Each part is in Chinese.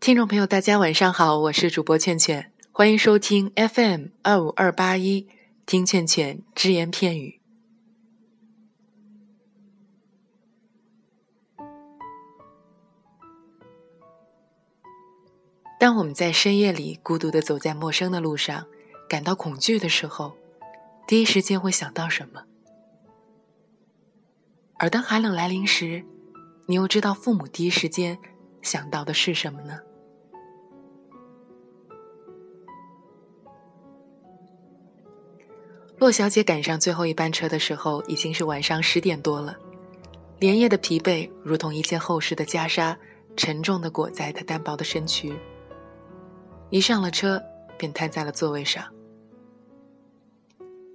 听众朋友，大家晚上好，我是主播倩倩，欢迎收听 FM 二五二八一，听倩倩只言片语。当我们在深夜里孤独的走在陌生的路上，感到恐惧的时候，第一时间会想到什么？而当寒冷来临时，你又知道父母第一时间想到的是什么呢？洛小姐赶上最后一班车的时候，已经是晚上十点多了。连夜的疲惫如同一件厚实的袈裟，沉重的裹在她单薄的身躯。一上了车，便瘫在了座位上。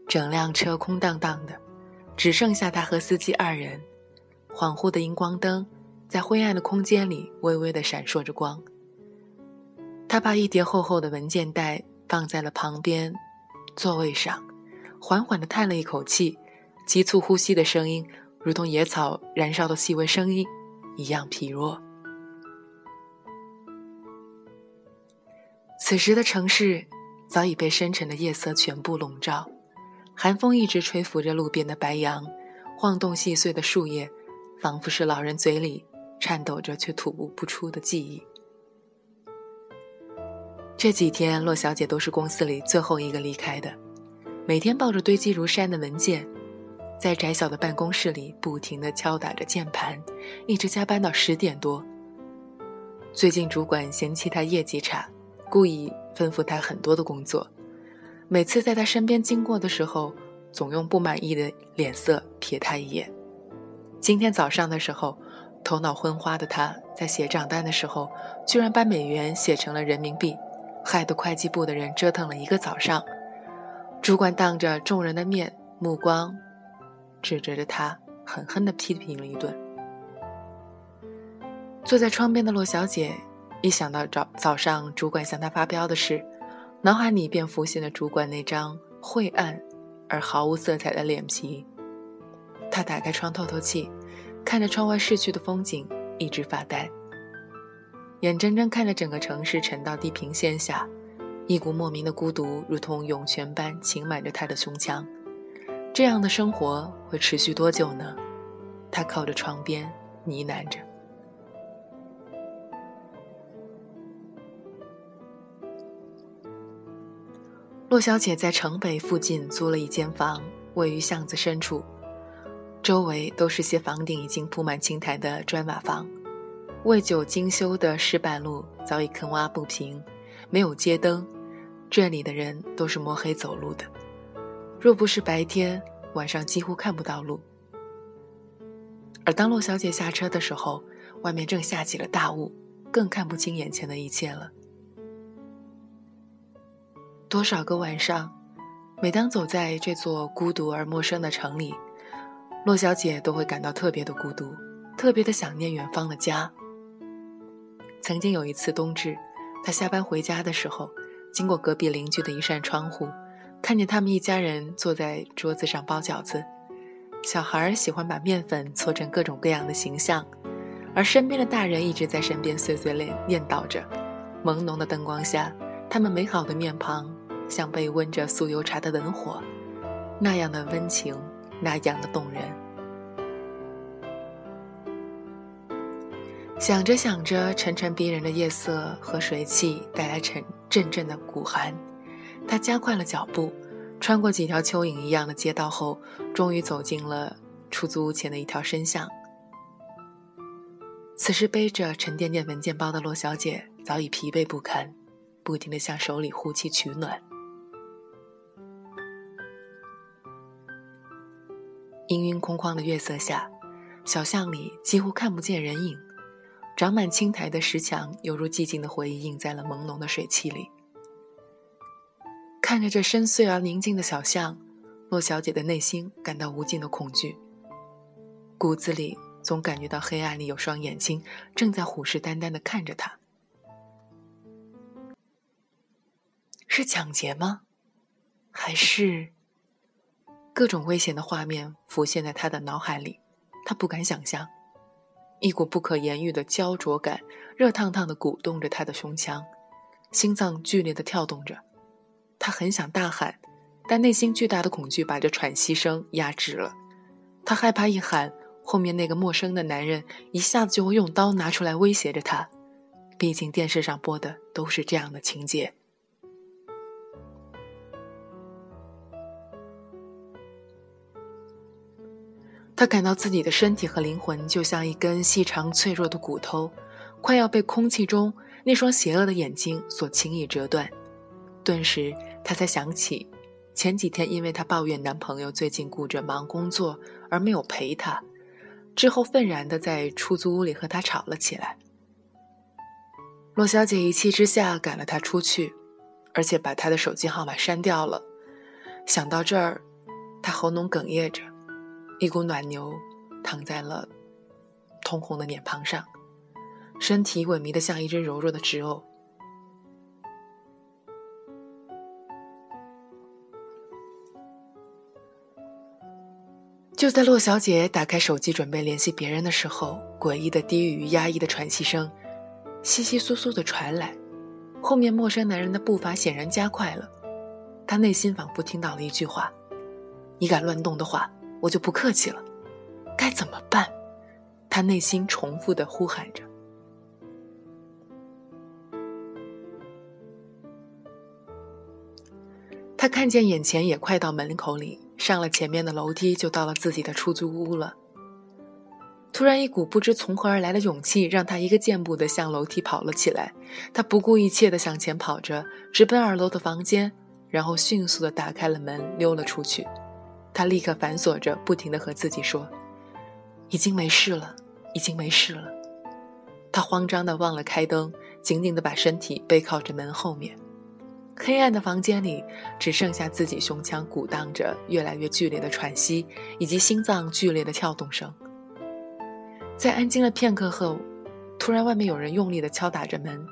整辆车空荡荡的，只剩下她和司机二人。恍惚的荧光灯在灰暗的空间里微微的闪烁着光。他把一叠厚厚的文件袋放在了旁边座位上。缓缓地叹了一口气，急促呼吸的声音如同野草燃烧的细微声音一样疲弱。此时的城市早已被深沉的夜色全部笼罩，寒风一直吹拂着路边的白杨，晃动细碎的树叶，仿佛是老人嘴里颤抖着却吐不不出的记忆。这几天，洛小姐都是公司里最后一个离开的。每天抱着堆积如山的文件，在窄小的办公室里不停地敲打着键盘，一直加班到十点多。最近主管嫌弃他业绩差，故意吩咐他很多的工作。每次在他身边经过的时候，总用不满意的脸色瞥他一眼。今天早上的时候，头脑昏花的他在写账单的时候，居然把美元写成了人民币，害得会计部的人折腾了一个早上。主管当着众人的面，目光指着着他，狠狠地批评了一顿。坐在窗边的洛小姐，一想到早早上主管向她发飙的事，脑海里便浮现了主管那张晦暗而毫无色彩的脸皮。她打开窗透透气，看着窗外逝去的风景，一直发呆，眼睁睁看着整个城市沉到地平线下。一股莫名的孤独，如同涌泉般浸满着他的胸腔。这样的生活会持续多久呢？他靠着床边呢喃着。洛小姐在城北附近租了一间房，位于巷子深处，周围都是些房顶已经铺满青苔的砖瓦房，未久精修的石板路早已坑洼不平，没有街灯。这里的人都是摸黑走路的，若不是白天，晚上几乎看不到路。而当洛小姐下车的时候，外面正下起了大雾，更看不清眼前的一切了。多少个晚上，每当走在这座孤独而陌生的城里，洛小姐都会感到特别的孤独，特别的想念远方的家。曾经有一次冬至，她下班回家的时候。经过隔壁邻居的一扇窗户，看见他们一家人坐在桌子上包饺子。小孩喜欢把面粉搓成各种各样的形象，而身边的大人一直在身边碎碎念念叨着。朦胧的灯光下，他们美好的面庞像被温着酥油茶的文火，那样的温情，那样的动人。想着想着，沉沉逼人的夜色和水汽带来沉阵阵的骨寒。他加快了脚步，穿过几条蚯蚓一样的街道后，终于走进了出租屋前的一条深巷。此时，背着沉甸甸文件包的罗小姐早已疲惫不堪，不停地向手里呼气取暖。氤氲空旷的月色下，小巷里几乎看不见人影。长满青苔的石墙，犹如寂静的回忆，映在了朦胧的水汽里。看着这深邃而宁静的小巷，洛小姐的内心感到无尽的恐惧，骨子里总感觉到黑暗里有双眼睛正在虎视眈眈的看着她。是抢劫吗？还是……各种危险的画面浮现在她的脑海里，她不敢想象。一股不可言喻的焦灼感，热烫烫的鼓动着他的胸腔，心脏剧烈的跳动着。他很想大喊，但内心巨大的恐惧把这喘息声压制了。他害怕一喊，后面那个陌生的男人一下子就会用刀拿出来威胁着他。毕竟电视上播的都是这样的情节。他感到自己的身体和灵魂就像一根细长脆弱的骨头，快要被空气中那双邪恶的眼睛所轻易折断。顿时，他才想起，前几天因为她抱怨男朋友最近顾着忙工作而没有陪她，之后愤然的在出租屋里和他吵了起来。洛小姐一气之下赶了他出去，而且把他的手机号码删掉了。想到这儿，她喉咙哽咽着。一股暖流淌在了通红的脸庞上，身体萎靡的像一只柔弱的植偶。就在洛小姐打开手机准备联系别人的时候，诡异的低语、压抑的喘息声，窸窸窣窣的传来。后面陌生男人的步伐显然加快了，他内心仿佛听到了一句话：“你敢乱动的话。”我就不客气了，该怎么办？他内心重复的呼喊着。他看见眼前也快到门口里，上了前面的楼梯，就到了自己的出租屋了。突然，一股不知从何而来的勇气，让他一个箭步的向楼梯跑了起来。他不顾一切的向前跑着，直奔二楼的房间，然后迅速的打开了门，溜了出去。他立刻反锁着，不停地和自己说：“已经没事了，已经没事了。”他慌张地忘了开灯，紧紧地把身体背靠着门后面。黑暗的房间里只剩下自己胸腔鼓荡着越来越剧烈的喘息，以及心脏剧烈的跳动声。在安静了片刻后，突然外面有人用力地敲打着门。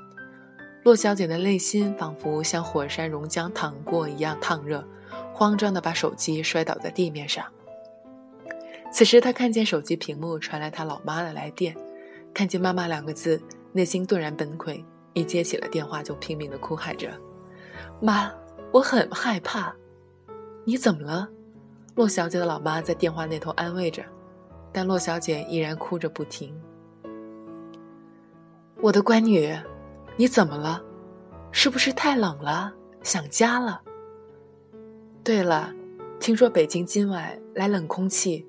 洛小姐的内心仿佛像火山熔浆淌过一样烫热。慌张地把手机摔倒在地面上。此时，他看见手机屏幕传来他老妈的来电，看见“妈妈”两个字，内心顿然崩溃。一接起了电话，就拼命地哭喊着：“妈，我很害怕。”“你怎么了？”洛小姐的老妈在电话那头安慰着，但洛小姐依然哭着不停。“我的乖女，你怎么了？是不是太冷了，想家了？”对了，听说北京今晚来冷空气，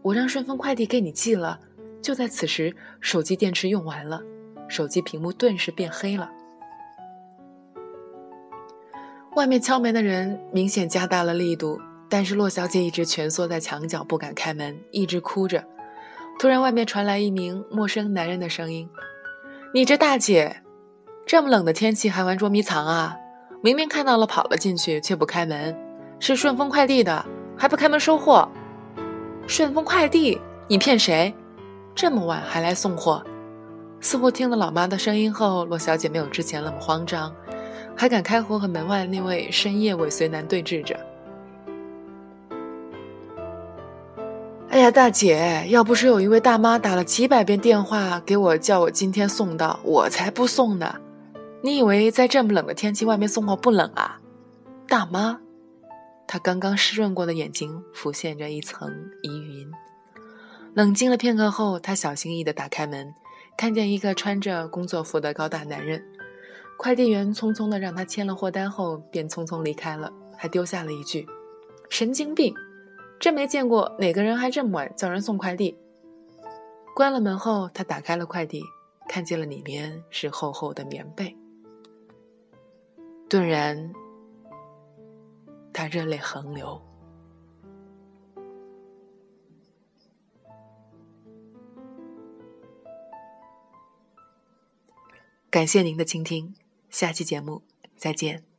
我让顺丰快递给你寄了。就在此时，手机电池用完了，手机屏幕顿时变黑了。外面敲门的人明显加大了力度，但是洛小姐一直蜷缩在墙角不敢开门，一直哭着。突然，外面传来一名陌生男人的声音：“你这大姐，这么冷的天气还玩捉迷藏啊？”明明看到了，跑了进去，却不开门，是顺丰快递的，还不开门收货。顺丰快递，你骗谁？这么晚还来送货？似乎听了老妈的声音后，洛小姐没有之前那么慌张，还敢开口和门外那位深夜尾随男对峙着。哎呀，大姐，要不是有一位大妈打了几百遍电话给我，叫我今天送到，我才不送呢。你以为在这么冷的天气外面送货不冷啊，大妈？他刚刚湿润过的眼睛浮现着一层疑云。冷静了片刻后，他小心翼翼地打开门，看见一个穿着工作服的高大男人。快递员匆匆地让他签了货单后，便匆匆离开了，还丢下了一句：“神经病，真没见过哪个人还这么晚叫人送快递。”关了门后，他打开了快递，看见了里面是厚厚的棉被。顿然，他热泪横流。感谢您的倾听，下期节目再见。